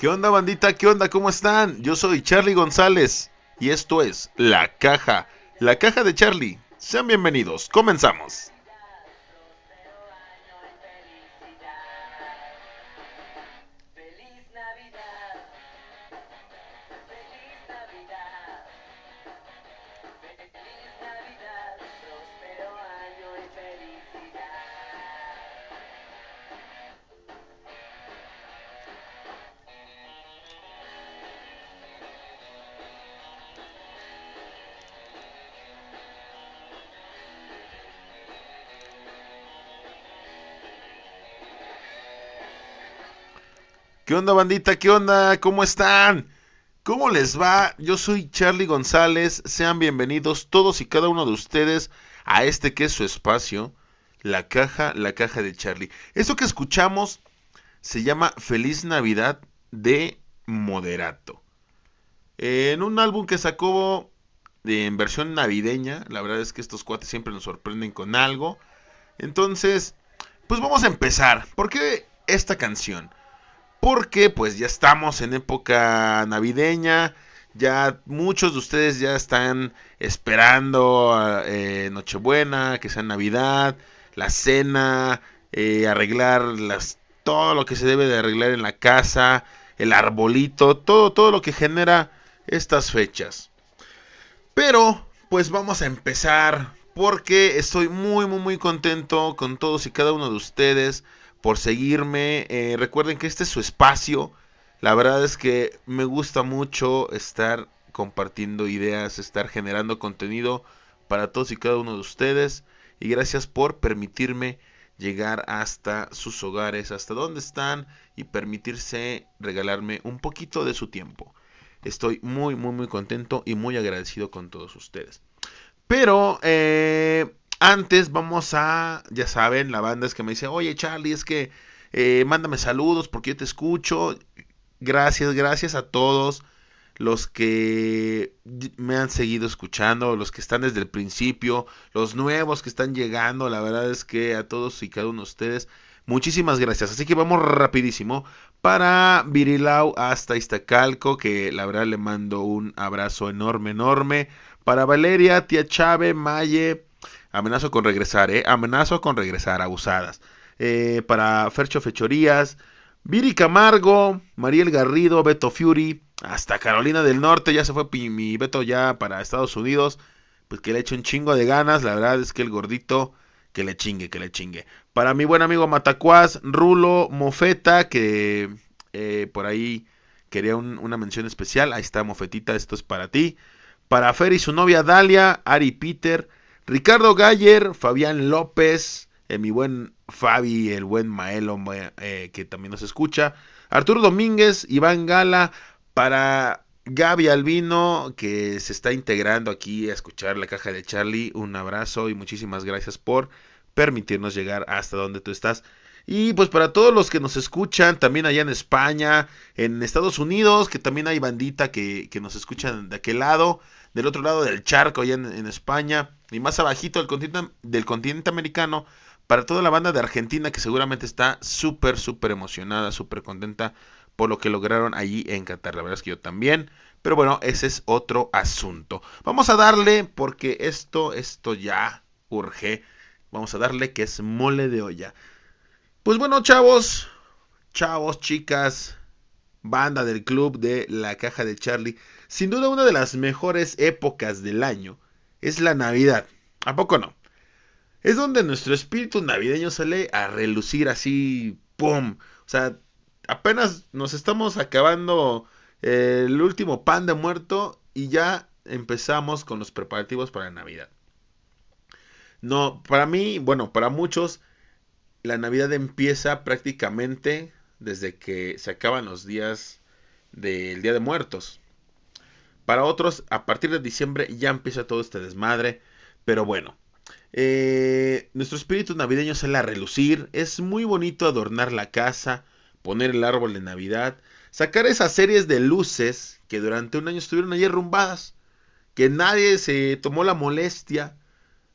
¿Qué onda bandita? ¿Qué onda? ¿Cómo están? Yo soy Charlie González y esto es La Caja, la Caja de Charlie. Sean bienvenidos, comenzamos. ¿Qué onda bandita? ¿Qué onda? ¿Cómo están? ¿Cómo les va? Yo soy Charlie González. Sean bienvenidos todos y cada uno de ustedes a este que es su espacio, la caja, la caja de Charlie. Eso que escuchamos se llama Feliz Navidad de Moderato. En un álbum que sacó en versión navideña, la verdad es que estos cuates siempre nos sorprenden con algo. Entonces, pues vamos a empezar. ¿Por qué esta canción? Porque pues ya estamos en época navideña, ya muchos de ustedes ya están esperando eh, Nochebuena, que sea Navidad, la cena, eh, arreglar las, todo lo que se debe de arreglar en la casa, el arbolito, todo, todo lo que genera estas fechas. Pero pues vamos a empezar porque estoy muy muy muy contento con todos y cada uno de ustedes por seguirme. Eh, recuerden que este es su espacio. La verdad es que me gusta mucho estar compartiendo ideas, estar generando contenido para todos y cada uno de ustedes. Y gracias por permitirme llegar hasta sus hogares, hasta donde están y permitirse regalarme un poquito de su tiempo. Estoy muy, muy, muy contento y muy agradecido con todos ustedes. Pero eh, antes vamos a, ya saben, la banda es que me dice, oye Charlie, es que eh, mándame saludos porque yo te escucho. Gracias, gracias a todos los que me han seguido escuchando, los que están desde el principio, los nuevos que están llegando, la verdad es que a todos y cada uno de ustedes, muchísimas gracias. Así que vamos rapidísimo para Virilau hasta Iztacalco, que la verdad le mando un abrazo enorme, enorme. Para Valeria, tía Chave, Maye, Amenazo con regresar, ¿eh? Amenazo con regresar, abusadas. Eh, para Fercho Fechorías, Viri Camargo, Mariel Garrido, Beto Fury, hasta Carolina del Norte, ya se fue mi Beto ya para Estados Unidos, pues que le eche un chingo de ganas, la verdad es que el gordito, que le chingue, que le chingue. Para mi buen amigo Matacuaz, Rulo, Mofeta, que eh, por ahí quería una mención especial, ahí está Mofetita, esto es para ti. Para Fer y su novia Dalia, Ari Peter, Ricardo Galler, Fabián López, eh, mi buen Fabi, el buen Maelo eh, que también nos escucha, Arturo Domínguez, Iván Gala, para Gaby Albino que se está integrando aquí a escuchar la caja de Charlie, un abrazo y muchísimas gracias por permitirnos llegar hasta donde tú estás. Y pues para todos los que nos escuchan, también allá en España, en Estados Unidos, que también hay bandita que, que nos escuchan de aquel lado, del otro lado del charco, allá en España y más abajito del continente, del continente americano, para toda la banda de Argentina que seguramente está súper, súper emocionada, súper contenta por lo que lograron allí en Qatar. La verdad es que yo también. Pero bueno, ese es otro asunto. Vamos a darle, porque esto, esto ya urge. Vamos a darle que es mole de olla. Pues bueno, chavos, chavos, chicas, banda del club de la caja de Charlie. Sin duda una de las mejores épocas del año es la Navidad. ¿A poco no? Es donde nuestro espíritu navideño sale a relucir así, ¡pum! O sea, apenas nos estamos acabando el último pan de muerto y ya empezamos con los preparativos para Navidad. No, para mí, bueno, para muchos, la Navidad empieza prácticamente desde que se acaban los días del Día de Muertos. Para otros, a partir de diciembre ya empieza todo este desmadre. Pero bueno, eh, nuestro espíritu navideño sale a relucir. Es muy bonito adornar la casa, poner el árbol de Navidad, sacar esas series de luces que durante un año estuvieron allí rumbadas. Que nadie se tomó la molestia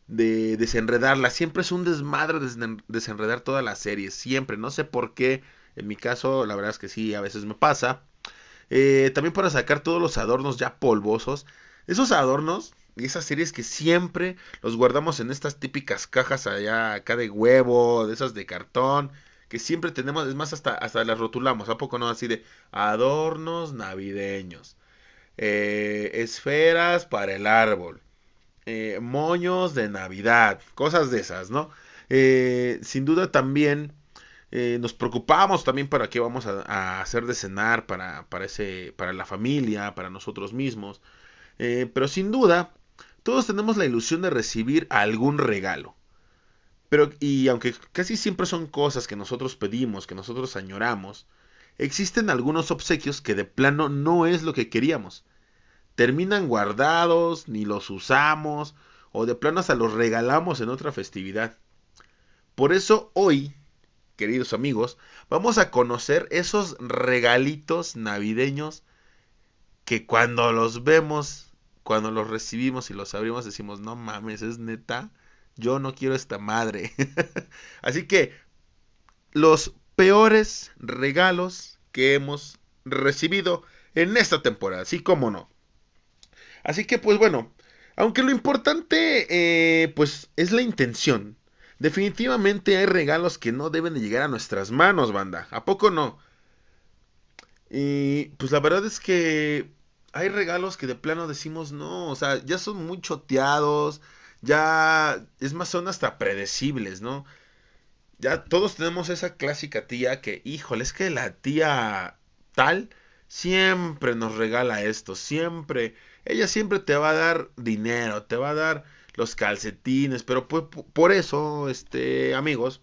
de desenredarla. Siempre es un desmadre desenredar toda la serie. Siempre. No sé por qué. En mi caso, la verdad es que sí, a veces me pasa. Eh, también para sacar todos los adornos ya polvosos. Esos adornos y esas series que siempre los guardamos en estas típicas cajas allá acá de huevo, de esas de cartón, que siempre tenemos, es más, hasta, hasta las rotulamos, ¿a poco no? Así de adornos navideños, eh, esferas para el árbol, eh, moños de Navidad, cosas de esas, ¿no? Sin duda también nos preocupamos también para qué vamos a, hacer de cenar para, para, ese, para la familia, para nosotros mismos. pero sin duda, todos tenemos la ilusión de recibir algún regalo. Pero, y aunque casi siempre son cosas que nosotros pedimos, que nosotros añoramos, existen algunos obsequios que de plano no es lo que queríamos. Terminan guardados, ni los usamos, o de plano hasta los regalamos en otra festividad. Por eso hoy, queridos amigos, vamos a conocer esos regalitos navideños que cuando los vemos, cuando los recibimos y los abrimos decimos, no mames, es neta yo no quiero esta madre. Así que los peores regalos que hemos recibido en esta temporada, sí como no. Así que pues bueno, aunque lo importante eh, pues es la intención. Definitivamente hay regalos que no deben de llegar a nuestras manos, banda. ¿A poco no? Y pues la verdad es que hay regalos que de plano decimos no, o sea, ya son muy choteados, ya es más, son hasta predecibles, ¿no? Ya todos tenemos esa clásica tía que, híjole, es que la tía tal siempre nos regala esto, siempre, ella siempre te va a dar dinero, te va a dar los calcetines, pero por, por eso, este, amigos,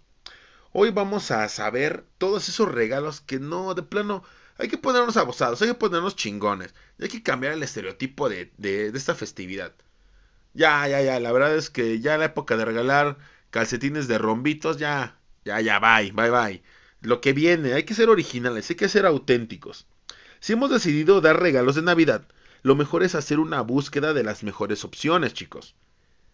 hoy vamos a saber todos esos regalos que no, de plano, hay que ponernos abusados, hay que ponernos chingones, hay que cambiar el estereotipo de, de, de esta festividad. Ya, ya, ya. La verdad es que ya la época de regalar calcetines de rombitos, ya, ya, ya, bye, bye, bye. Lo que viene, hay que ser originales, hay que ser auténticos. Si hemos decidido dar regalos de Navidad, lo mejor es hacer una búsqueda de las mejores opciones, chicos.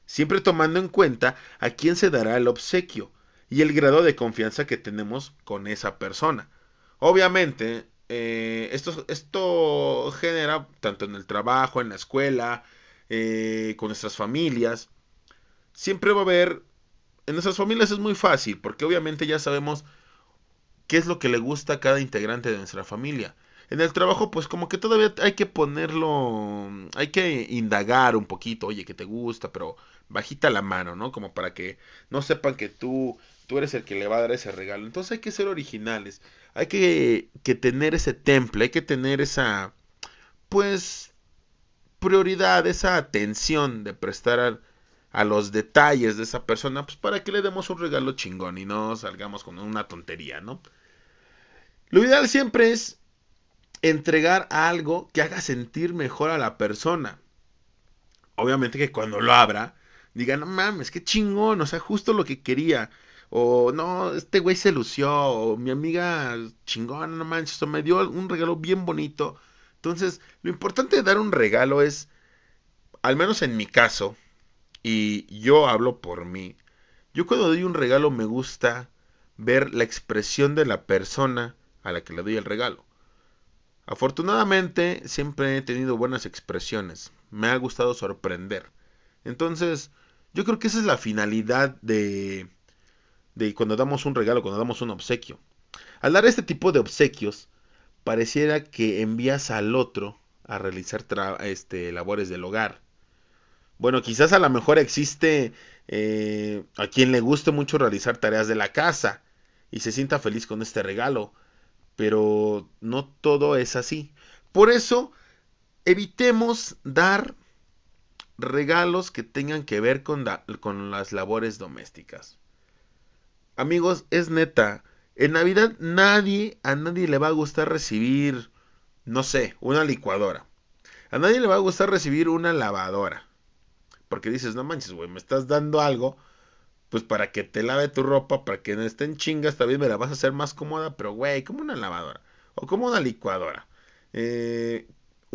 Siempre tomando en cuenta a quién se dará el obsequio y el grado de confianza que tenemos con esa persona. Obviamente, eh, esto, esto genera tanto en el trabajo, en la escuela, eh, con nuestras familias. Siempre va a haber, en nuestras familias es muy fácil, porque obviamente ya sabemos qué es lo que le gusta a cada integrante de nuestra familia. En el trabajo, pues como que todavía hay que ponerlo, hay que indagar un poquito, oye, que te gusta, pero bajita la mano, ¿no? Como para que no sepan que tú, tú eres el que le va a dar ese regalo. Entonces hay que ser originales, hay que, que tener ese temple, hay que tener esa, pues, prioridad, esa atención de prestar a, los detalles de esa persona, pues para que le demos un regalo chingón y no salgamos con una tontería, ¿no? Lo ideal siempre es entregar algo que haga sentir mejor a la persona. Obviamente que cuando lo abra, diga, no mames, qué chingón, o sea, justo lo que quería. O no, este güey se lució, o mi amiga chingón, no manches, o me dio un regalo bien bonito entonces, lo importante de dar un regalo es, al menos en mi caso, y yo hablo por mí, yo cuando doy un regalo me gusta ver la expresión de la persona a la que le doy el regalo. Afortunadamente siempre he tenido buenas expresiones, me ha gustado sorprender. Entonces, yo creo que esa es la finalidad de, de cuando damos un regalo, cuando damos un obsequio. Al dar este tipo de obsequios, pareciera que envías al otro a realizar este, labores del hogar. Bueno, quizás a lo mejor existe eh, a quien le guste mucho realizar tareas de la casa y se sienta feliz con este regalo, pero no todo es así. Por eso, evitemos dar regalos que tengan que ver con, las labores domésticas. Amigos, es neta, en Navidad nadie, a nadie le va a gustar recibir, no sé, una licuadora. A nadie le va a gustar recibir una lavadora. Porque dices, no manches, güey, me estás dando algo, pues para que te lave tu ropa, para que no estén chingas, también me la vas a hacer más cómoda, pero güey, como una lavadora. O como una licuadora. Eh,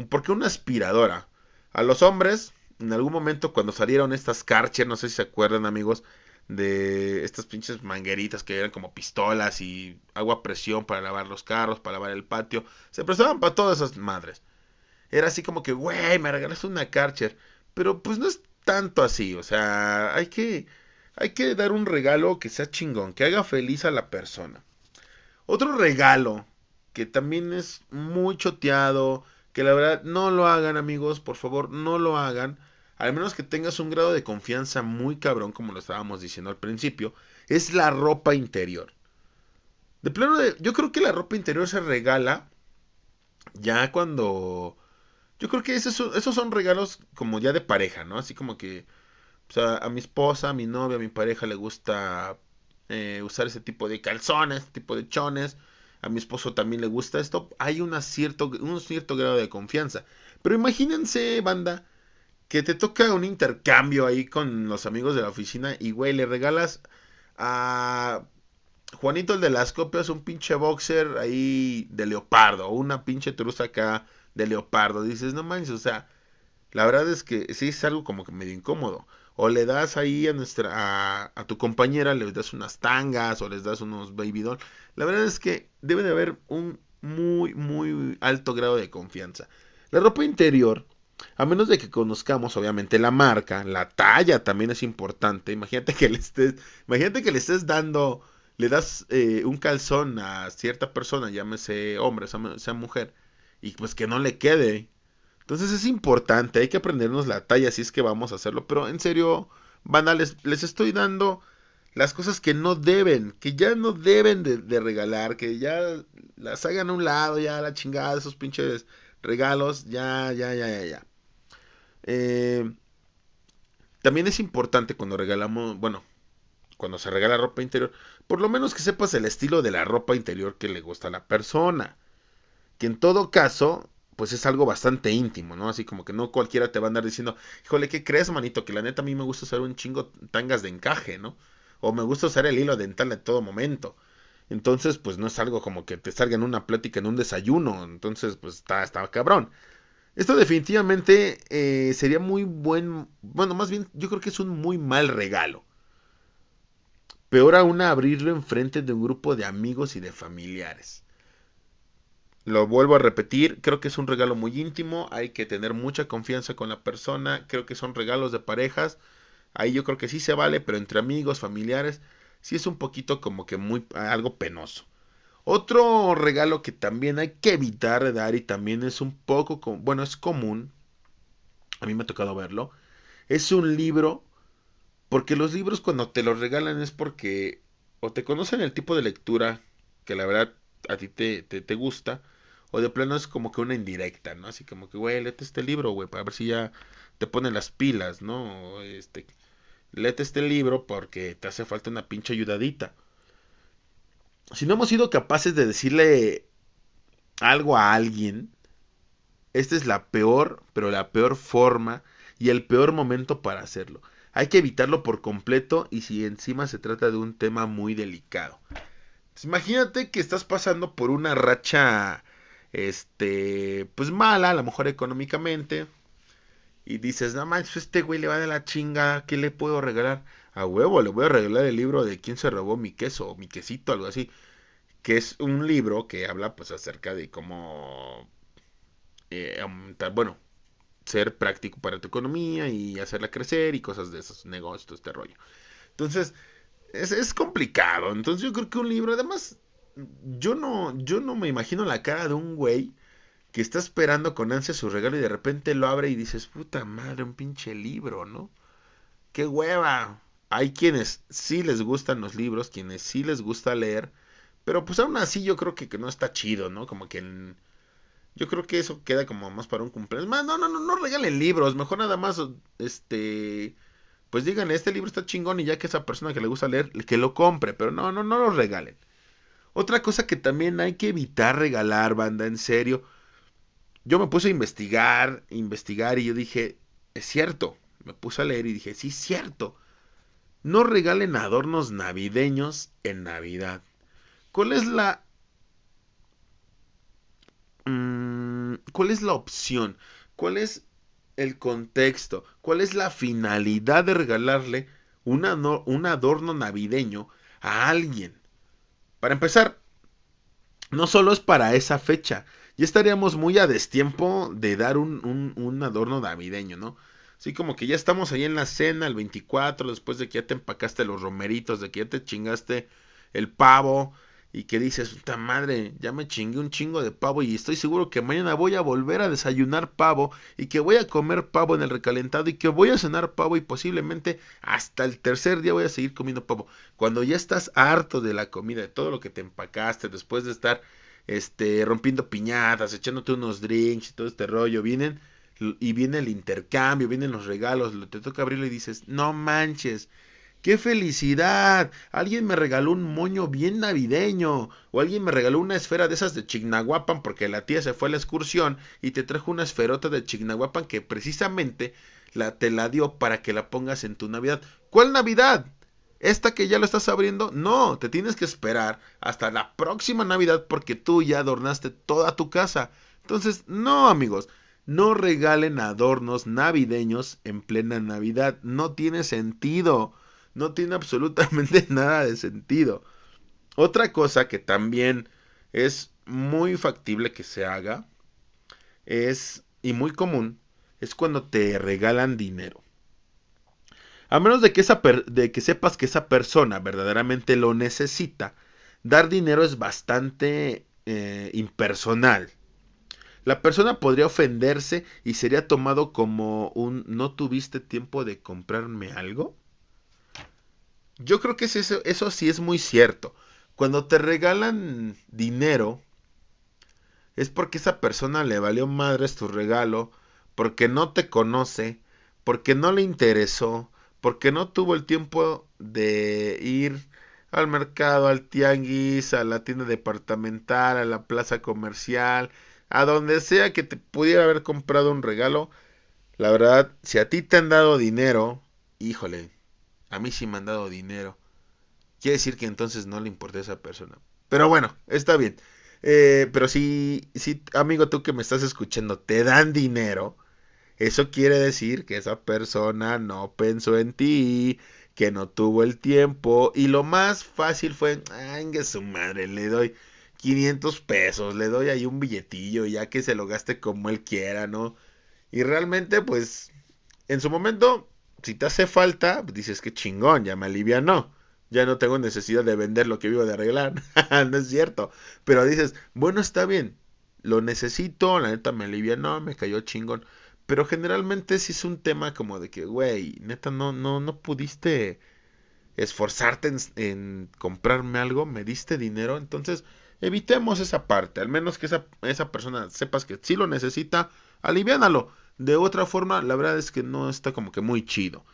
¿Por qué una aspiradora? A los hombres, en algún momento cuando salieron estas Karcher, no sé si se acuerdan amigos, de estas pinches mangueritas que eran como pistolas y agua a presión para lavar los carros, para lavar el patio. Se prestaban para todas esas madres. Era así como que, güey, me regalaste una Karcher. Pero pues no es tanto así, o sea, hay que, hay que dar un regalo que sea chingón, que haga feliz a la persona. Otro regalo que también es muy choteado, que la verdad no lo hagan amigos, por favor, no lo hagan al menos que tengas un grado de confianza muy cabrón, como lo estábamos diciendo al principio, es la ropa interior. De plano, de, yo creo que la ropa interior se regala ya cuando... Yo creo que esos, esos son regalos como ya de pareja, ¿no? Así como que o sea, a mi esposa, a mi novia, a mi pareja le gusta eh, usar ese tipo de calzones, ese tipo de chones. A mi esposo también le gusta esto. Hay una cierto, un cierto grado de confianza. Pero imagínense, banda, que te toca un intercambio ahí con los amigos de la oficina y, güey, le regalas a Juanito el de las copias un pinche boxer ahí de leopardo, una pinche truza acá de leopardo. Dices, no manches, o sea, la verdad es que sí es algo como que medio incómodo. O le das ahí a nuestra a, tu compañera, le das unas tangas o les das unos baby doll. La verdad es que debe de haber un muy muy alto grado de confianza. La ropa interior a menos de que conozcamos obviamente la marca, la talla también es importante. Imagínate que le estés, imagínate que le estés dando, le das eh, un calzón a cierta persona, llámese hombre, sea mujer, y pues que no le quede. Entonces es importante, hay que aprendernos la talla si es que vamos a hacerlo. Pero en serio, banda, les, estoy dando las cosas que no deben, que ya no deben de, de, regalar, que ya las hagan a un lado, ya la chingada, esos pinches regalos, ya, ya, ya, ya, ya. Eh, también es importante cuando regalamos, bueno, cuando se regala ropa interior, por lo menos que sepas el estilo de la ropa interior que le gusta a la persona. Que en todo caso, pues es algo bastante íntimo, ¿no? Así como que no cualquiera te va a andar diciendo, híjole, ¿qué crees, manito? Que la neta a mí me gusta usar un chingo tangas de encaje, ¿no? O me gusta usar el hilo dental en todo momento. Entonces, pues no es algo como que te salga en una plática, en un desayuno. Entonces, pues está, está cabrón. Esto definitivamente eh, sería muy buen, bueno, más bien yo creo que es un muy mal regalo. Peor aún abrirlo enfrente de un grupo de amigos y de familiares. Lo vuelvo a repetir, creo que es un regalo muy íntimo, hay que tener mucha confianza con la persona, creo que son regalos de parejas, ahí yo creo que sí se vale, pero entre amigos, familiares, sí es un poquito como que muy algo penoso. Otro regalo que también hay que evitar dar y también es un poco, bueno, es común, a mí me ha tocado verlo, es un libro, porque los libros cuando te los regalan es porque o te conocen el tipo de lectura que la verdad a ti te, te, gusta, o de plano es como que una indirecta, ¿no? Así como que, güey, léete este libro, güey, para ver si ya te ponen las pilas, ¿no? Este, léete este libro porque te hace falta una pinche ayudadita si no hemos sido capaces de decirle algo a alguien, esta es la peor, pero la peor forma y el peor momento para hacerlo. Hay que evitarlo por completo y si encima se trata de un tema muy delicado. Pues imagínate que estás pasando por una racha, este, pues mala, a lo mejor económicamente, y dices, no manches, este güey le va de la chinga, ¿qué le puedo regalar? A huevo, le voy a regalar el libro de quién se robó mi queso, o mi quesito, algo así. Que es un libro que habla pues acerca de cómo, eh, bueno, ser práctico para tu economía y hacerla crecer y cosas de esos negocios, este rollo. Entonces, es, es complicado. Entonces yo creo que un libro, además, yo no, yo no me imagino la cara de un güey que está esperando con ansia su regalo y de repente lo abre y dices, puta madre, un pinche libro, ¿no? ¡Qué hueva! Hay quienes sí les gustan los libros, quienes sí les gusta leer, pero pues aún así yo creo que, que no está chido, ¿no? Como que yo creo que eso queda como más para un cumpleaños. Más, no, no, no, no regalen libros, mejor nada más, este, pues díganle, este libro está chingón y ya que esa persona que le gusta leer, que lo compre, pero no, no, no lo regalen. Otra cosa que también hay que evitar regalar, banda, en serio, yo me puse a investigar, investigar y yo dije, es cierto, me puse a leer y dije, sí, es cierto. No regalen adornos navideños en Navidad. ¿Cuál es la... Mm, ¿Cuál es la opción? ¿Cuál es el contexto? ¿Cuál es la finalidad de regalarle un adorno navideño a alguien. Para empezar, no solo es para esa fecha, ya estaríamos muy a destiempo de dar un, un, adorno navideño, ¿no? Así como que ya estamos ahí en la cena el 24, después de que ya te empacaste los romeritos, de que ya te chingaste el pavo, y que dices, puta madre, ya me chingué un chingo de pavo y estoy seguro que mañana voy a volver a desayunar pavo y que voy a comer pavo en el recalentado y que voy a cenar pavo y posiblemente hasta el tercer día voy a seguir comiendo pavo. Cuando ya estás harto de la comida, de todo lo que te empacaste, después de estar este rompiendo piñatas, echándote unos drinks y todo este rollo, vienen y viene el intercambio, vienen los regalos, te toca abrirlo y dices, no manches, ¡Qué felicidad! Alguien me regaló un moño bien navideño. O alguien me regaló una esfera de esas de Chignahuapan porque la tía se fue a la excursión y te trajo una esferota de Chignahuapan que precisamente la, te la dio para que la pongas en tu Navidad. ¿Cuál Navidad? ¿Esta que ya lo estás abriendo? No, te tienes que esperar hasta la próxima Navidad porque tú ya adornaste toda tu casa. Entonces, no amigos, no regalen adornos navideños en plena Navidad. No tiene sentido no tiene absolutamente nada de sentido. Otra cosa que también es muy factible que se haga es, y muy común, es cuando te regalan dinero. A menos de que, sepas que esa persona verdaderamente lo necesita, dar dinero es bastante eh, impersonal. La persona podría ofenderse y sería tomado como un ¿no tuviste tiempo de comprarme algo? Yo creo que eso, sí es muy cierto. Cuando te regalan dinero, es porque esa persona le valió madres tu regalo, porque no te conoce, porque no le interesó, porque no tuvo el tiempo de ir al mercado, al tianguis, a la tienda departamental, a la plaza comercial, a donde sea que te pudiera haber comprado un regalo. La verdad, si a ti te han dado dinero, híjole, a mí sí me han dado dinero. Quiere decir que entonces no le importa a esa persona. Pero bueno, está bien. Eh, pero si, si, amigo, tú que me estás escuchando, te dan dinero, eso quiere decir que esa persona no pensó en ti, que no tuvo el tiempo. Y lo más fácil fue, ay, su madre, le doy 500 pesos, le doy ahí un billetillo, ya que se lo gaste como él quiera, ¿no? Y realmente, pues, en su momento si te hace falta, dices que chingón, ya me alivia, no. Ya no tengo necesidad de vender lo que vivo de arreglar. no es cierto. Pero dices, bueno, está bien. Lo necesito, la neta me alivia, no, me cayó chingón. Pero generalmente sí es un tema como de que, güey, neta, no, no, no pudiste esforzarte en, en, comprarme algo, me diste dinero, entonces evitemos esa parte, al menos que esa, esa persona sepas que sí lo necesita, aliviánalo. De otra forma, la verdad es que no está como que muy chido.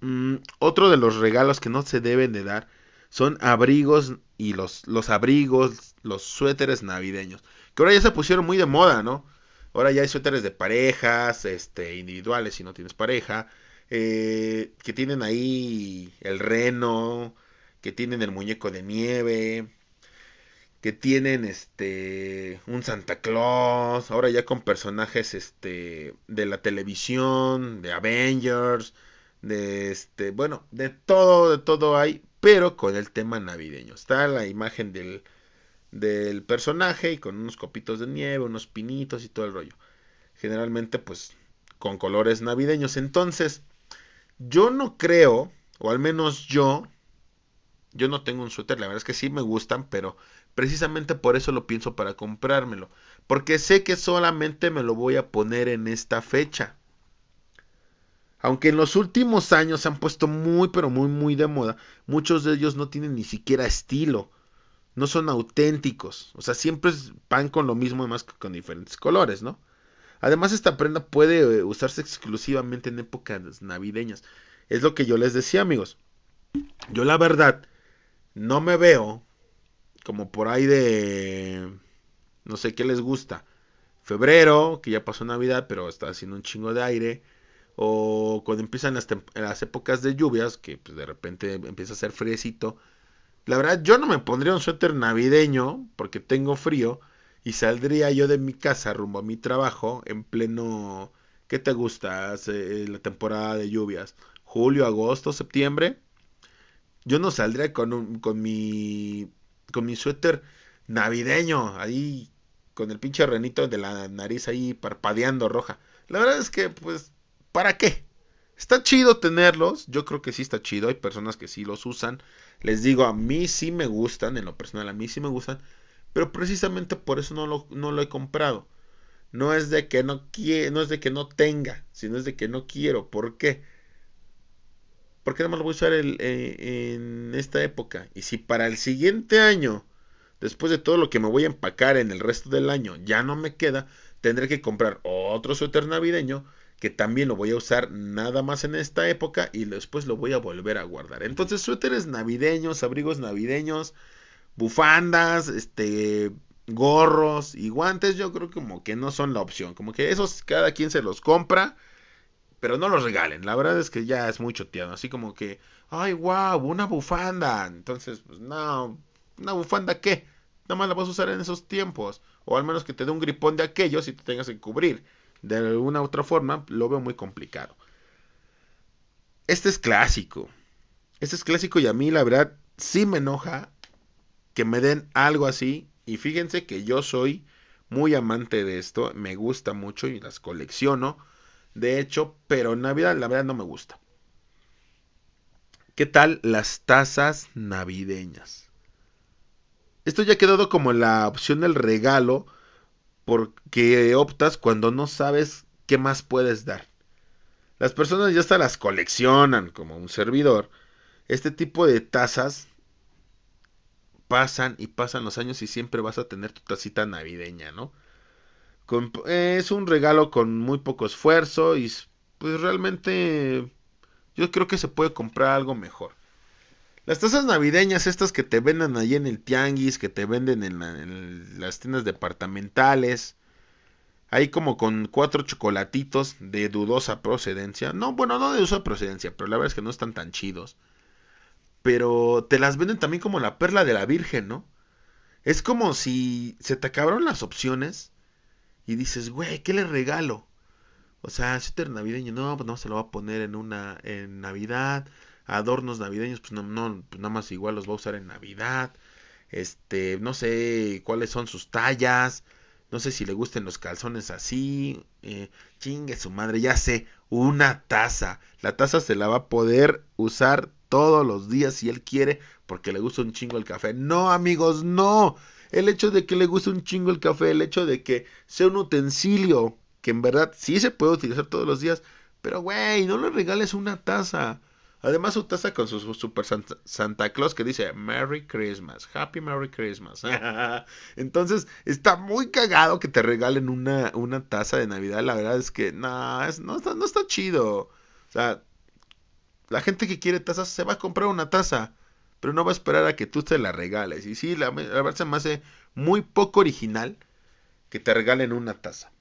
Mm, otro de los regalos que no se deben de dar son abrigos y los, los abrigos, los suéteres navideños. Que ahora ya se pusieron muy de moda, ¿no? Ahora ya hay suéteres de parejas, este, individuales si no tienes pareja, eh, que tienen ahí el reno, que tienen el muñeco de nieve, que tienen este un Santa Claus, ahora ya con personajes este de la televisión, de Avengers, de este, bueno, de todo, de todo hay, pero con el tema navideño. Está la imagen del del personaje y con unos copitos de nieve, unos pinitos y todo el rollo. Generalmente pues con colores navideños. Entonces, yo no creo, o al menos yo, yo no tengo un suéter, la verdad es que sí me gustan, pero Precisamente por eso lo pienso para comprármelo. Porque sé que solamente me lo voy a poner en esta fecha. Aunque en los últimos años se han puesto muy pero muy muy de moda, muchos de ellos no tienen ni siquiera estilo. No son auténticos. O sea, siempre van con lo mismo, además que con diferentes colores, ¿no? Además, esta prenda puede eh, usarse exclusivamente en épocas navideñas. Es lo que yo les decía, amigos. Yo la verdad no me veo como por ahí de, no sé qué les gusta, febrero, que ya pasó Navidad, pero está haciendo un chingo de aire, o cuando empiezan las, las épocas de lluvias, que pues, de repente empieza a ser friecito. La verdad, yo no me pondría un suéter navideño porque tengo frío y saldría yo de mi casa rumbo a mi trabajo en pleno ¿Qué te gusta? Eh, la temporada de lluvias. Julio, agosto, septiembre. Yo no saldría con, con mi con mi suéter navideño ahí con el pinche renito de la nariz ahí parpadeando roja. La verdad es que pues ¿para qué? Está chido tenerlos, yo creo que sí está chido, hay personas que sí los usan. Les digo, a mí sí me gustan, en lo personal a mí sí me gustan, pero precisamente por eso no lo, no lo he comprado. No es de que no quiera, no es de que no tenga, sino es de que no quiero. ¿Por qué? Porque nada más lo voy a usar eh, en esta época. Y si para el siguiente año, después de todo lo que me voy a empacar en el resto del año, ya no me queda, tendré que comprar otro suéter navideño que también lo voy a usar nada más en esta época y después lo voy a volver a guardar. Entonces, suéteres navideños, abrigos navideños, bufandas, este gorros y guantes, yo creo como que no son la opción, como que esos cada quien se los compra, pero no los regalen. La verdad es que ya es muy choteado, así como que, ay, wow, una bufanda. Entonces, pues no, una bufanda qué? Nada más la vas a usar en esos tiempos, o al menos que te dé un gripón de aquellos y te tengas que cubrir. De alguna otra forma, lo veo muy complicado. Este es clásico. Este es clásico y a mí la verdad sí me enoja que me den algo así. Y fíjense que yo soy muy amante de esto, me gusta mucho y las colecciono. De hecho, pero en Navidad la verdad no me gusta. ¿Qué tal las tazas navideñas? Esto ya ha quedado como la opción del regalo porque optas cuando no sabes qué más puedes dar. Las personas ya hasta las coleccionan como un servidor. Este tipo de tazas pasan y pasan los años y siempre vas a tener tu tacita navideña, ¿no? Es un regalo con muy poco esfuerzo y pues realmente yo creo que se puede comprar algo mejor. Las tazas navideñas, estas que te venden allí en el tianguis, que te venden en, las tiendas departamentales, ahí como con cuatro chocolatitos de dudosa procedencia. No, bueno, no de dudosa procedencia, pero la verdad es que no están tan chidos. Pero te las venden también como la perla de la Virgen, ¿no? Es como si se te acabaron las opciones y dices, güey, ¿qué le regalo? O sea, suéter navideño, no, pues no se lo va a poner en una en Navidad adornos navideños, pues no, no pues nada más igual los va a usar en Navidad. Este, no sé cuáles son sus tallas. No sé si le gusten los calzones así. Eh, chingue su madre, ya sé. Una taza. La taza se la va a poder usar todos los días si él quiere porque le gusta un chingo el café. No, amigos, no. El hecho de que le guste un chingo el café, el hecho de que sea un utensilio que en verdad sí se puede utilizar todos los días. Pero, güey, no le regales una taza. Además su taza con su, super Santa, Claus que dice Merry Christmas, Happy Merry Christmas. Entonces está muy cagado que te regalen una, una taza de Navidad. La verdad es que no, no, está, no está chido. O sea, la gente que quiere tazas se va a comprar una taza, pero no va a esperar a que tú te la regales. Y sí, la, verdad se me hace muy poco original que te regalen una taza.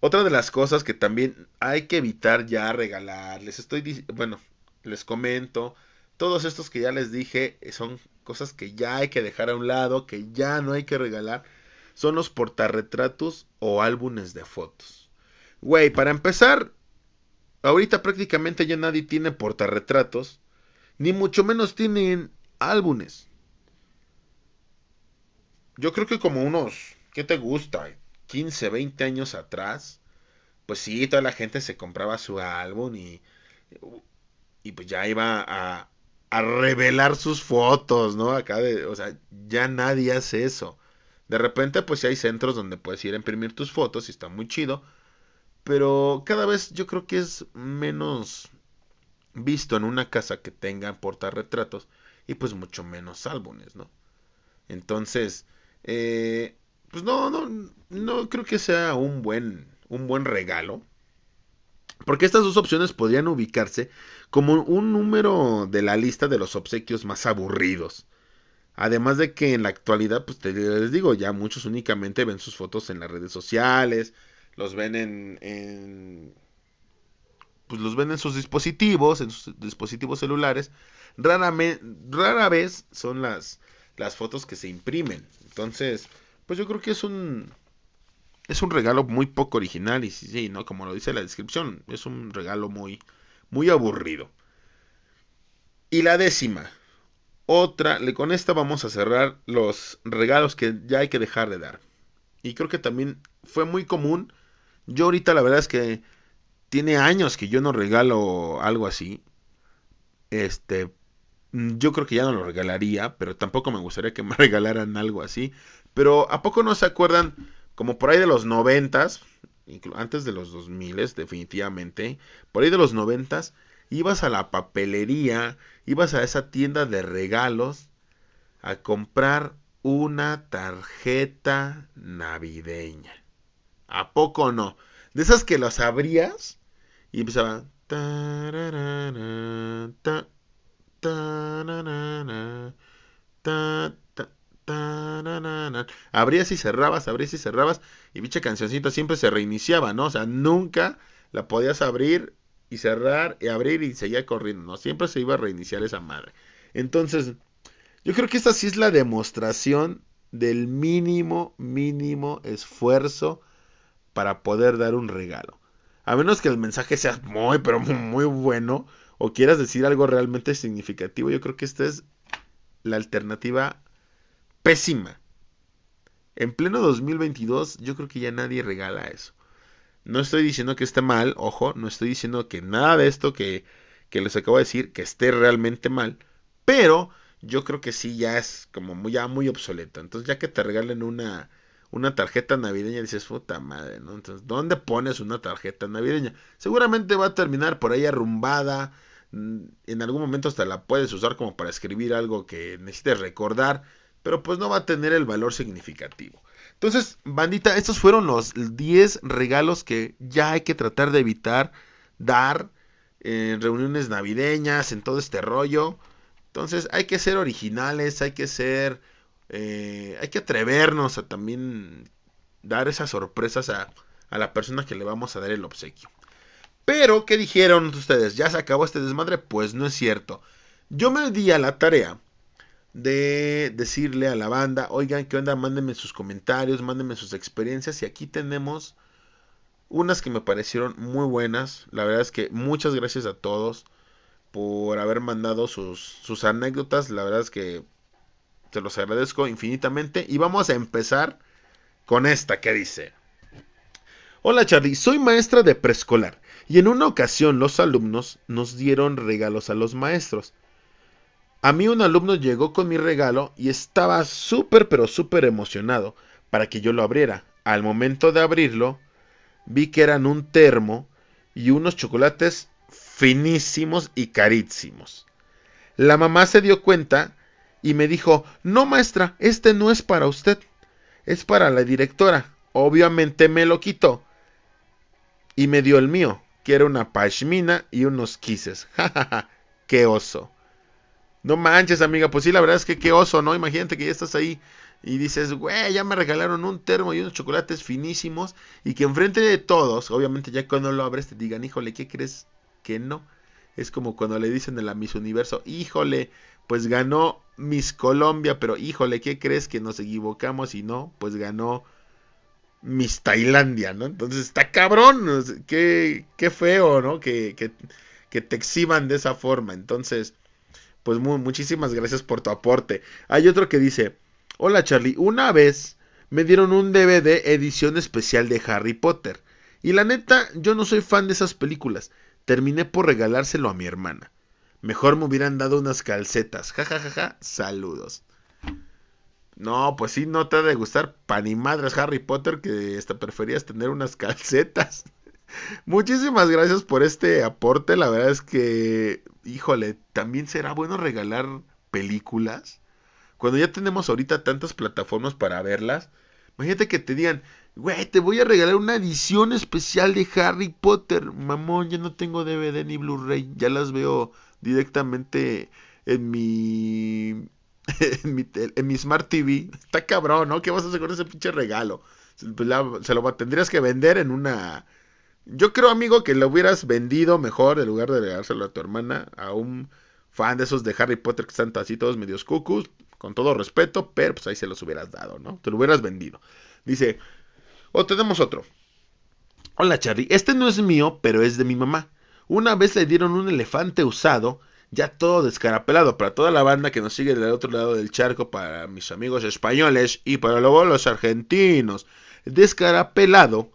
Otra de las cosas que también hay que evitar ya regalar, les estoy, bueno, les comento, todos estos que ya les dije eh, son cosas que ya hay que dejar a un lado, que ya no hay que regalar, son los portarretratos o álbumes de fotos. Güey, para empezar, ahorita prácticamente ya nadie tiene portarretratos, ni mucho menos tienen álbumes. Yo creo que como unos, ¿qué te gusta? 15, 20 años atrás, pues sí, toda la gente se compraba su álbum y, y pues ya iba a, a revelar sus fotos, ¿no? Acá de, o sea, ya nadie hace eso. De repente, pues sí hay centros donde puedes ir a imprimir tus fotos y está muy chido. Pero cada vez yo creo que es menos visto en una casa que tenga portarretratos y pues mucho menos álbumes, ¿no? Entonces, eh, pues no, no, no creo que sea un buen, un buen regalo. Porque estas dos opciones podrían ubicarse como un número de la lista de los obsequios más aburridos. Además de que en la actualidad, pues te, les digo, ya muchos únicamente ven sus fotos en las redes sociales, los ven en, en pues los ven en sus dispositivos, en sus dispositivos celulares. Rara, rara vez son las, las fotos que se imprimen. Entonces, pues yo creo que es un es un regalo muy poco original y sí, ¿no? Como lo dice la descripción, es un regalo muy, muy aburrido. Y la décima, otra, con esta vamos a cerrar los regalos que ya hay que dejar de dar. Y creo que también fue muy común. Yo ahorita la verdad es que tiene años que yo no regalo algo así. Este, yo creo que ya no lo regalaría, pero tampoco me gustaría que me regalaran algo así. Pero ¿a poco no se acuerdan como por ahí de los noventas, antes de los dos miles, definitivamente, por ahí de los noventas, ibas a la papelería, ibas a esa tienda de regalos a comprar una tarjeta navideña. ¿A poco no? De esas que las abrías y empezaba... Abrías y cerrabas, abrías y cerrabas. Y bicha cancioncita siempre se reiniciaba, ¿no? O sea, nunca la podías abrir y cerrar y abrir y seguía corriendo, ¿no? Siempre se iba a reiniciar esa madre. Entonces, yo creo que esta sí es la demostración del mínimo, mínimo esfuerzo para poder dar un regalo. A menos que el mensaje sea muy, pero muy bueno, o quieras decir algo realmente significativo, yo creo que esta es la alternativa pésima. En pleno 2022 yo creo que ya nadie regala eso. No estoy diciendo que esté mal, ojo, no estoy diciendo que nada de esto que, que les acabo de decir que esté realmente mal, pero yo creo que sí ya es como ya muy obsoleto. Entonces ya que te regalen una, una tarjeta navideña, dices, puta madre, ¿no? Entonces, ¿dónde pones una tarjeta navideña? Seguramente va a terminar por ahí arrumbada. Mm, en algún momento hasta la puedes usar como para escribir algo que necesites recordar pero pues no va a tener el valor significativo. Entonces, bandita, estos fueron los 10 regalos que ya hay que tratar de evitar dar en reuniones navideñas, en todo este rollo. Entonces, hay que ser originales, hay que ser, eh, hay que atrevernos a también dar esas sorpresas a, a la persona que le vamos a dar el obsequio. Pero, ¿qué dijeron ustedes? ¿Ya se acabó este desmadre? Pues no es cierto. Yo me di a la tarea de decirle a la banda, oigan, ¿qué onda? Mándenme sus comentarios, mándenme sus experiencias. Y aquí tenemos unas que me parecieron muy buenas. La verdad es que muchas gracias a todos por haber mandado sus, sus anécdotas. La verdad es que se los agradezco infinitamente. Y vamos a empezar con esta que dice. Hola Charlie, soy maestra de preescolar y en una ocasión los alumnos nos dieron regalos a los maestros. A mí un alumno llegó con mi regalo y estaba súper pero súper emocionado para que yo lo abriera. Al momento de abrirlo, vi que eran un termo y unos chocolates finísimos y carísimos. La mamá se dio cuenta y me dijo, no maestra, este no es para usted, es para la directora. Obviamente me lo quitó y me dio el mío, que era una pashmina y unos quises. Ja, qué oso. No manches, amiga, pues sí, la verdad es que qué oso, ¿no? Imagínate que ya estás ahí y dices, güey, ya me regalaron un termo y unos chocolates finísimos y que enfrente de todos, obviamente ya cuando lo abres te digan, híjole, ¿qué crees que no? Es como cuando le dicen a la Miss Universo, híjole, pues ganó Miss Colombia, pero híjole, ¿qué crees que nos equivocamos y no? Pues ganó Miss Tailandia, ¿no? Entonces está cabrón, qué, qué feo, ¿no? Que, que, que te exhiban de esa forma. Entonces, pues muchísimas gracias por tu aporte. Hay otro que dice, hola Charlie, una vez me dieron un DVD edición especial de Harry Potter. Y la neta, yo no soy fan de esas películas. Terminé por regalárselo a mi hermana. Mejor me hubieran dado unas calcetas. Ja, ja, ja, ja. Saludos. No, pues sí, no te ha de gustar pa' ni madres Harry Potter que hasta preferías tener unas calcetas. Muchísimas gracias por este aporte. La verdad es que, híjole, también será bueno regalar películas. Cuando ya tenemos ahorita tantas plataformas para verlas, imagínate que te digan, güey, te voy a regalar una edición especial de Harry Potter. Mamón, ya no tengo DVD ni Blu-ray, ya las veo directamente en mi, en mi, en mi Smart TV. Está cabrón, ¿no? ¿Qué vas a hacer con ese pinche regalo? Pues se lo tendrías que vender en una yo creo, amigo, que lo hubieras vendido mejor en lugar de regárselo a tu hermana, a un fan de esos de Harry Potter que están así todos medios cucus, con todo respeto, pero pues ahí se los hubieras dado, ¿no? Te lo hubieras vendido. Dice, O tenemos otro. Hola Charlie, este no es mío, pero es de mi mamá. Una vez le dieron un elefante usado, ya todo descarapelado, para toda la banda que nos sigue del otro lado del charco, para mis amigos españoles y para luego los argentinos. Descarapelado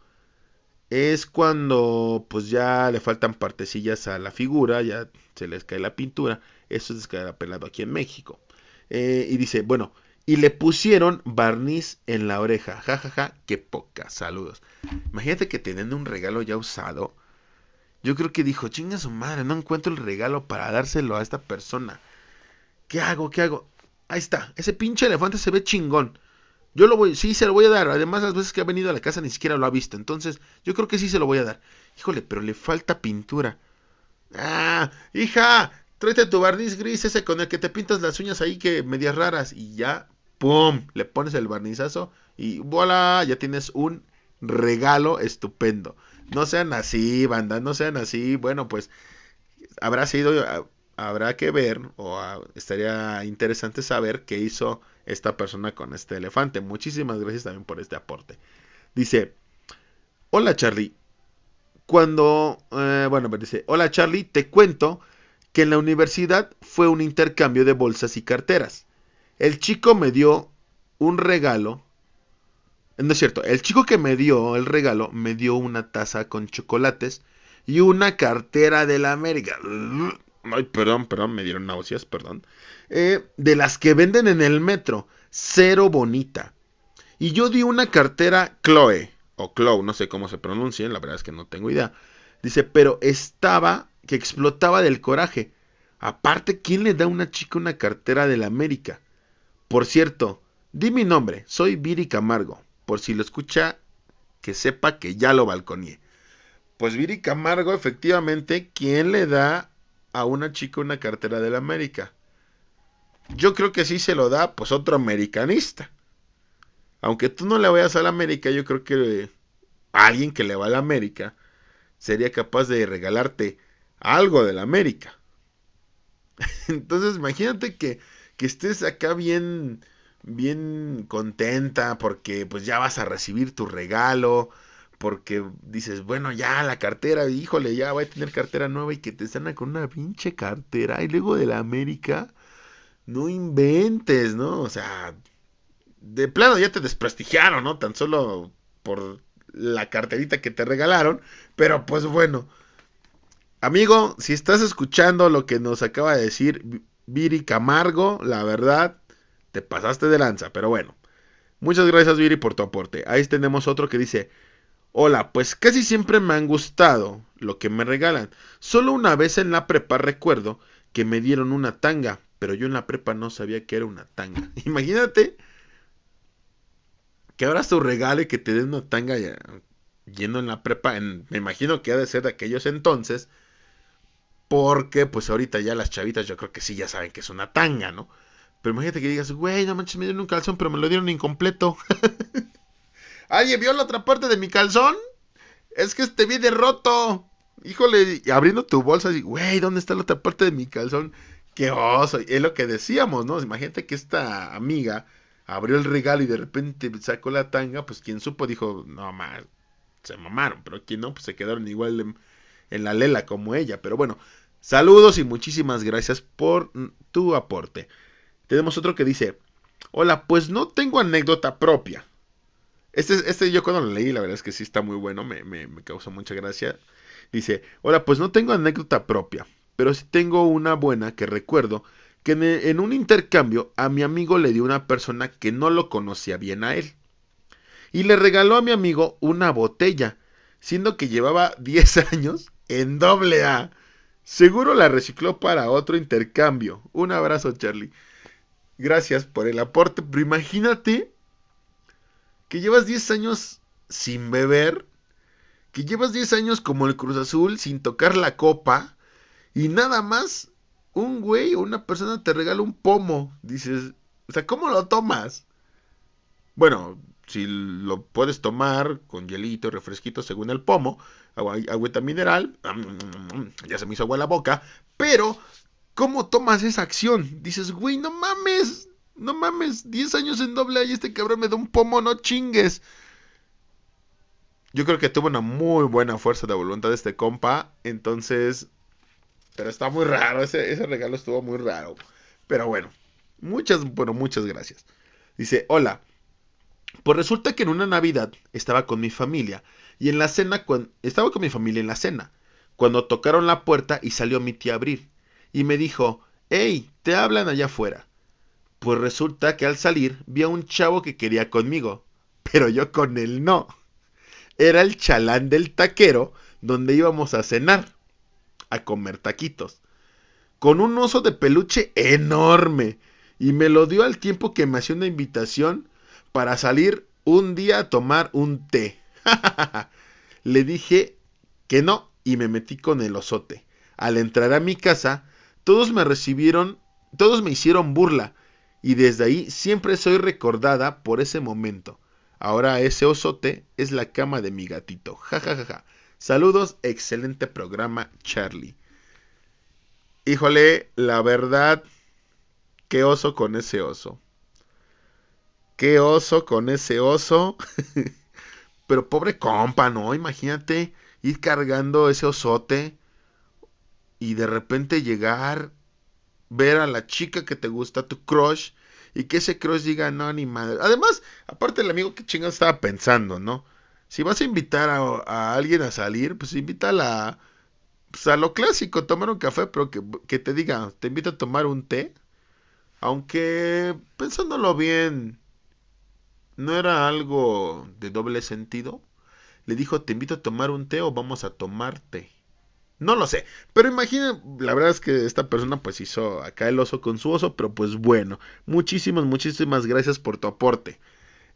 es cuando pues ya le faltan partecillas a la figura, ya se les cae la pintura. Eso es descarapelado aquí en México. Eh, y dice, bueno, y le pusieron barniz en la oreja. Ja, ja, ja, qué poca. Saludos. Imagínate que teniendo un regalo ya usado, yo creo que dijo, chinga su madre, no encuentro el regalo para dárselo a esta persona. ¿Qué hago? ¿Qué hago? Ahí está, ese pinche elefante se ve chingón. Yo lo voy, sí, se lo voy a dar. Además, las veces que ha venido a la casa ni siquiera lo ha visto. Entonces, yo creo que sí se lo voy a dar. Híjole, pero le falta pintura. Ah, hija, tráete tu barniz gris ese con el que te pintas las uñas ahí que medias raras. Y ya ¡pum! Le pones el barnizazo y voilà, ya tienes un regalo estupendo. No sean así, banda, no sean así. Bueno, pues habrá sido, habrá que ver o estaría interesante saber qué hizo esta persona con este elefante. Muchísimas gracias también por este aporte. Dice, hola Charlie. Cuando, eh, bueno, me dice, hola Charlie, te cuento que en la universidad fue un intercambio de bolsas y carteras. El chico me dio un regalo. No es cierto, el chico que me dio el regalo me dio una taza con chocolates y una cartera de la América. Ay, perdón, perdón, me dieron náuseas, perdón. Eh, de las que venden en el metro. Cero bonita. Y yo di una cartera Chloe, o Chloe, no sé cómo se pronuncia, la verdad es que no tengo idea. Dice, pero estaba que explotaba del coraje. Aparte, ¿quién le da a una chica una cartera de la América? Por cierto, di mi nombre, soy Viri Camargo. Por si lo escucha, que sepa que ya lo balconié. Pues Viri Camargo, efectivamente, ¿quién le da a una chica una cartera de la América? Yo creo que sí se lo da, pues otro americanista. Aunque tú no le vayas a la América, yo creo que alguien que le va a la América sería capaz de regalarte algo de la América. Entonces, imagínate que que estés acá bien, bien contenta porque pues ya vas a recibir tu regalo, porque dices, bueno, ya la cartera, híjole, ya voy a tener cartera nueva y que te están con una pinche cartera y luego de la América, no inventes, ¿no? O sea, de plano ya te desprestigiaron, ¿no? Tan solo por la carterita que te regalaron, pero pues bueno. Amigo, si estás escuchando lo que nos acaba de decir Viri Camargo, la verdad, te pasaste de lanza, pero bueno. Muchas gracias Viri por tu aporte. Ahí tenemos otro que dice, hola, pues casi siempre me han gustado lo que me regalan. Solo una vez en la prepa recuerdo que me dieron una tanga, pero yo en la prepa no sabía que era una tanga. Imagínate que ahora tu regalo y que te den una tanga yendo en la prepa, me imagino que ha de ser de aquellos entonces porque pues ahorita ya las chavitas yo creo que sí ya saben que es una tanga, ¿no? Pero imagínate que digas, güey, no manches, me dieron un calzón, pero me lo dieron incompleto. ¿Alguien vio la otra parte de mi calzón? Es que este viene roto. Híjole, abriendo tu bolsa, y, güey, ¿dónde está la otra parte de mi calzón? Qué oso. Es lo que decíamos, ¿no? Imagínate que esta amiga abrió el regalo y de repente sacó la tanga, pues quien supo dijo, no, más, se mamaron, pero quien no, pues se quedaron igual en, en la lela como ella. Pero bueno, Saludos y muchísimas gracias por tu aporte. Tenemos otro que dice, hola, pues no tengo anécdota propia. Este, este yo cuando lo leí, la verdad es que sí está muy bueno, me, me, causó mucha gracia. Dice, hola, pues no tengo anécdota propia, pero sí tengo una buena que recuerdo que en, en un intercambio a mi amigo le dio una persona que no lo conocía bien a él. Y le regaló a mi amigo una botella, siendo que llevaba 10 años en doble A Seguro la recicló para otro intercambio. Un abrazo, Charlie. Gracias por el aporte. Pero imagínate que llevas 10 años sin beber. Que llevas 10 años como el Cruz Azul sin tocar la copa. Y nada más un güey o una persona te regala un pomo. Dices, o sea, ¿cómo lo tomas? Bueno, si lo puedes tomar con hielito, refresquito según el pomo, agüita mineral, ya se me hizo agua la boca, pero ¿cómo tomas esa acción? Dices, güey, no mames, no mames, 10 años en doble A y este cabrón me da un pomo, no chingues. Yo creo que tuvo una muy buena fuerza de voluntad este compa. Entonces. Pero está muy raro. Ese, ese regalo estuvo muy raro. Pero bueno. Muchas, bueno, muchas gracias. Dice, hola. Pues resulta que en una Navidad estaba con mi familia. Y en la cena, cuando, estaba con mi familia en la cena. Cuando tocaron la puerta y salió mi tía a abrir. Y me dijo, hey, te hablan allá afuera. Pues resulta que al salir vi a un chavo que quería conmigo. Pero yo con él no era el chalán del taquero donde íbamos a cenar, a comer taquitos, con un oso de peluche enorme, y me lo dio al tiempo que me hacía una invitación para salir un día a tomar un té. Le dije que no y me metí con el osote. Al entrar a mi casa, todos me recibieron, todos me hicieron burla, y desde ahí siempre soy recordada por ese momento. Ahora ese osote es la cama de mi gatito. Ja, ja, ja, ja. Saludos, excelente programa, Charlie. Híjole, la verdad, qué oso con ese oso. Qué oso con ese oso. Pero pobre compa, ¿no? Imagínate ir cargando ese osote y de repente llegar, ver a la chica que te gusta, tu crush, y que ese cross diga, no, ni madre. Además, aparte el amigo que chingado estaba pensando, ¿no? Si vas a invitar a, alguien a salir, pues invítala pues a lo clásico, tomar un café, pero que, que te diga, te invito a tomar un té. Aunque, pensándolo bien, no era algo de doble sentido. Le dijo, te invito a tomar un té o vamos a tomarte. No lo sé. Pero imaginen, la verdad es que esta persona pues hizo acá el oso con su oso, pero pues bueno. Muchísimas, muchísimas gracias por tu aporte.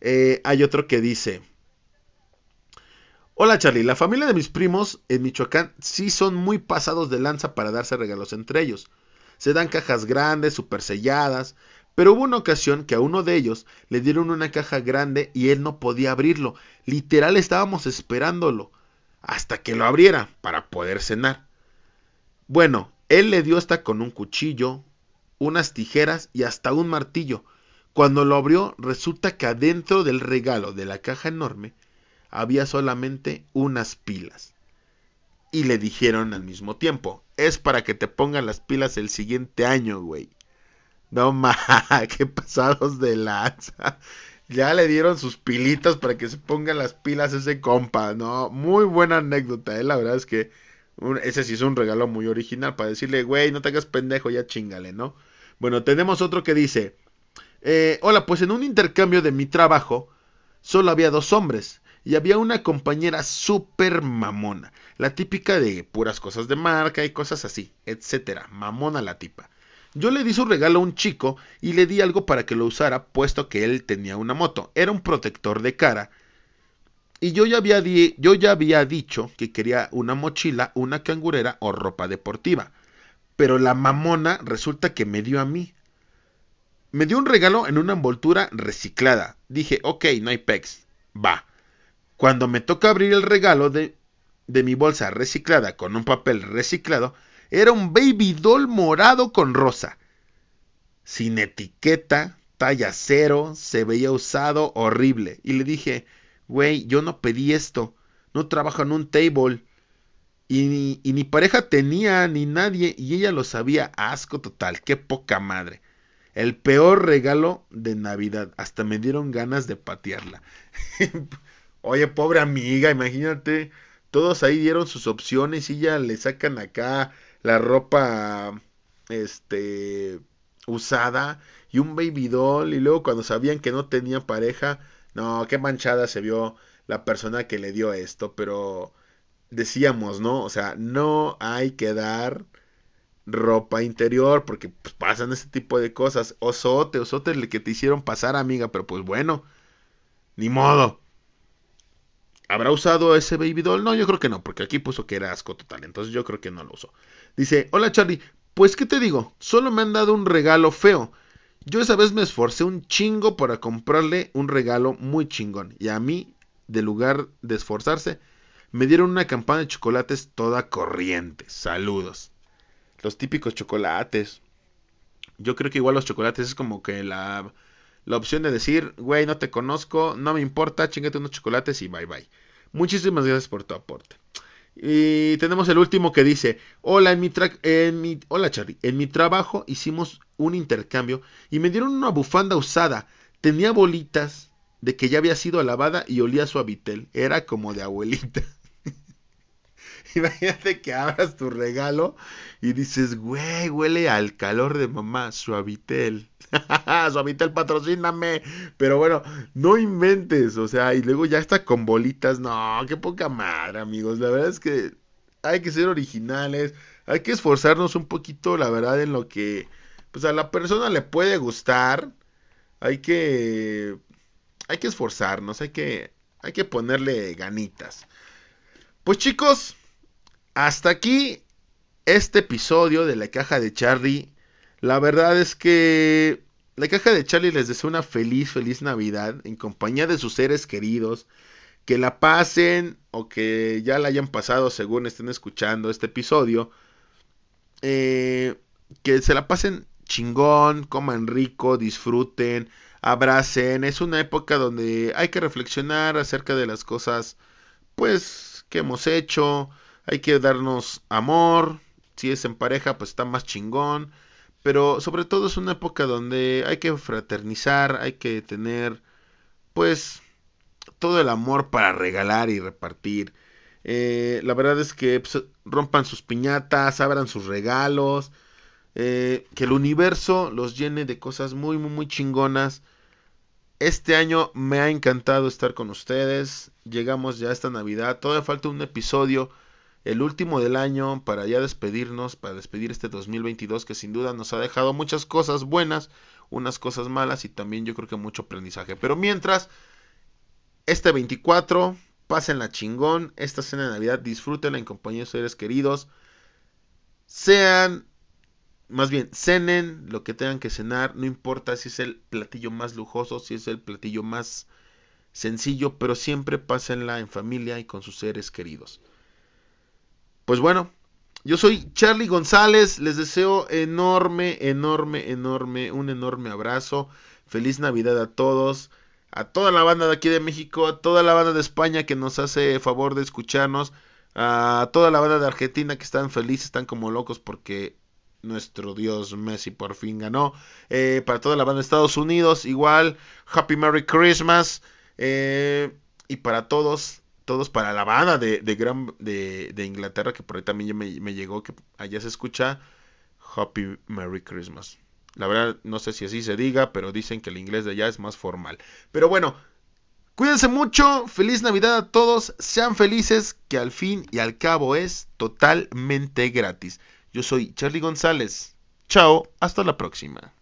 Eh, hay otro que dice... Hola Charlie, la familia de mis primos en Michoacán sí son muy pasados de lanza para darse regalos entre ellos. Se dan cajas grandes, super selladas, pero hubo una ocasión que a uno de ellos le dieron una caja grande y él no podía abrirlo. Literal estábamos esperándolo hasta que lo abriera para poder cenar. Bueno, él le dio hasta con un cuchillo, unas tijeras y hasta un martillo. Cuando lo abrió, resulta que adentro del regalo de la caja enorme había solamente unas pilas. Y le dijeron al mismo tiempo, es para que te pongan las pilas el siguiente año, güey. No ma, qué pasados de lanza. Ya le dieron sus pilitas para que se pongan las pilas ese compa, ¿no? Muy buena anécdota, ¿eh? La verdad es que ese sí es un regalo muy original para decirle, güey, no te hagas pendejo, ya chingale, ¿no? Bueno, tenemos otro que dice, eh, hola, pues en un intercambio de mi trabajo solo había dos hombres y había una compañera súper mamona, la típica de puras cosas de marca y cosas así, etcétera, mamona la tipa. Yo le di su regalo a un chico y le di algo para que lo usara, puesto que él tenía una moto. Era un protector de cara. Y yo ya había, yo ya había dicho que quería una mochila, una cangurera o ropa deportiva. Pero la mamona resulta que me dio a mí. Me dio un regalo en una envoltura reciclada. Dije, ok, no hay pex. Va. Cuando me toca abrir el regalo de, de mi bolsa reciclada con un papel reciclado, era un baby doll morado con rosa. Sin etiqueta, talla cero, se veía usado, horrible. Y le dije, güey, yo no pedí esto. No trabajo en un table. Y ni, pareja tenía, ni nadie. Y ella lo sabía. Asco total. Qué poca madre. El peor regalo de Navidad. Hasta me dieron ganas de patearla. Oye, pobre amiga, imagínate. Todos ahí dieron sus opciones y ya le sacan acá la ropa este usada y un baby doll y luego cuando sabían que no tenía pareja, no, qué manchada se vio la persona que le dio esto, pero decíamos, ¿no? O sea, no hay que dar ropa interior porque pues, pasan ese tipo de cosas. Osote, osote el que te hicieron pasar, amiga, pero pues bueno, ni modo. ¿Habrá usado ese baby doll? No, yo creo que no, porque aquí puso que era asco total, entonces yo creo que no lo usó. Dice, hola Charlie, pues qué te digo, solo me han dado un regalo feo. Yo esa vez me esforcé un chingo para comprarle un regalo muy chingón. Y a mí, de lugar de esforzarse, me dieron una campana de chocolates toda corriente. Saludos. Los típicos chocolates. Yo creo que igual los chocolates es como que la, la opción de decir, güey, no te conozco, no me importa, chingate unos chocolates y bye bye. Muchísimas gracias por tu aporte. Y tenemos el último que dice, hola, en mi, en mi hola Charlie, en mi trabajo hicimos un intercambio y me dieron una bufanda usada. Tenía bolitas de que ya había sido lavada y olía suavitel. Era como de abuelita. Imagínate que abras tu regalo y dices, güey, huele al calor de mamá, suavitel. suavitel, patrocíname. Pero bueno, no inventes, o sea, y luego ya está con bolitas. No, qué poca madre, amigos. La verdad es que hay que ser originales, hay que esforzarnos un poquito, la verdad, en lo que pues a la persona le puede gustar. Hay que hay que esforzarnos, hay que hay que ponerle ganitas. Pues chicos, hasta aquí este episodio de la caja de Charlie. La verdad es que la caja de Charlie les desea una feliz, feliz Navidad en compañía de sus seres queridos. Que la pasen o que ya la hayan pasado según estén escuchando este episodio. Eh, que se la pasen chingón, coman rico, disfruten, abracen. Es una época donde hay que reflexionar acerca de las cosas, pues, que hemos hecho hay que darnos amor, si es en pareja pues está más chingón, pero sobre todo es una época donde hay que fraternizar, hay que tener pues todo el amor para regalar y repartir. Eh, la verdad es que pues, rompan sus piñatas, abran sus regalos, eh, que el universo los llene de cosas muy, muy, muy chingonas. Este año me ha encantado estar con ustedes. Llegamos ya a esta Navidad. Todavía falta un episodio el último del año para ya despedirnos, para despedir este 2022 que sin duda nos ha dejado muchas cosas buenas, unas cosas malas y también yo creo que mucho aprendizaje. Pero mientras, este 24, la chingón, esta cena de Navidad, disfrútenla en compañía de seres queridos, sean, más bien, cenen lo que tengan que cenar, no importa si es el platillo más lujoso, si es el platillo más sencillo, pero siempre pásenla en familia y con sus seres queridos. Pues bueno, yo soy Charlie González, les deseo enorme, enorme, enorme, un enorme abrazo. Feliz Navidad a todos, a toda la banda de aquí de México, a toda la banda de España que nos hace favor de escucharnos, a toda la banda de Argentina que están felices, están como locos porque nuestro Dios Messi por fin ganó. Eh, para toda la banda de Estados Unidos, igual, Happy Merry Christmas. Eh, y para todos, todos para la banda de, Gran, de, de, Inglaterra, que por ahí también me, me, llegó que allá se escucha Happy Merry Christmas. La verdad, no sé si así se diga, pero dicen que el inglés de allá es más formal. Pero bueno, cuídense mucho, feliz Navidad a todos, sean felices, que al fin y al cabo es totalmente gratis. Yo soy Charlie González. Chao, hasta la próxima.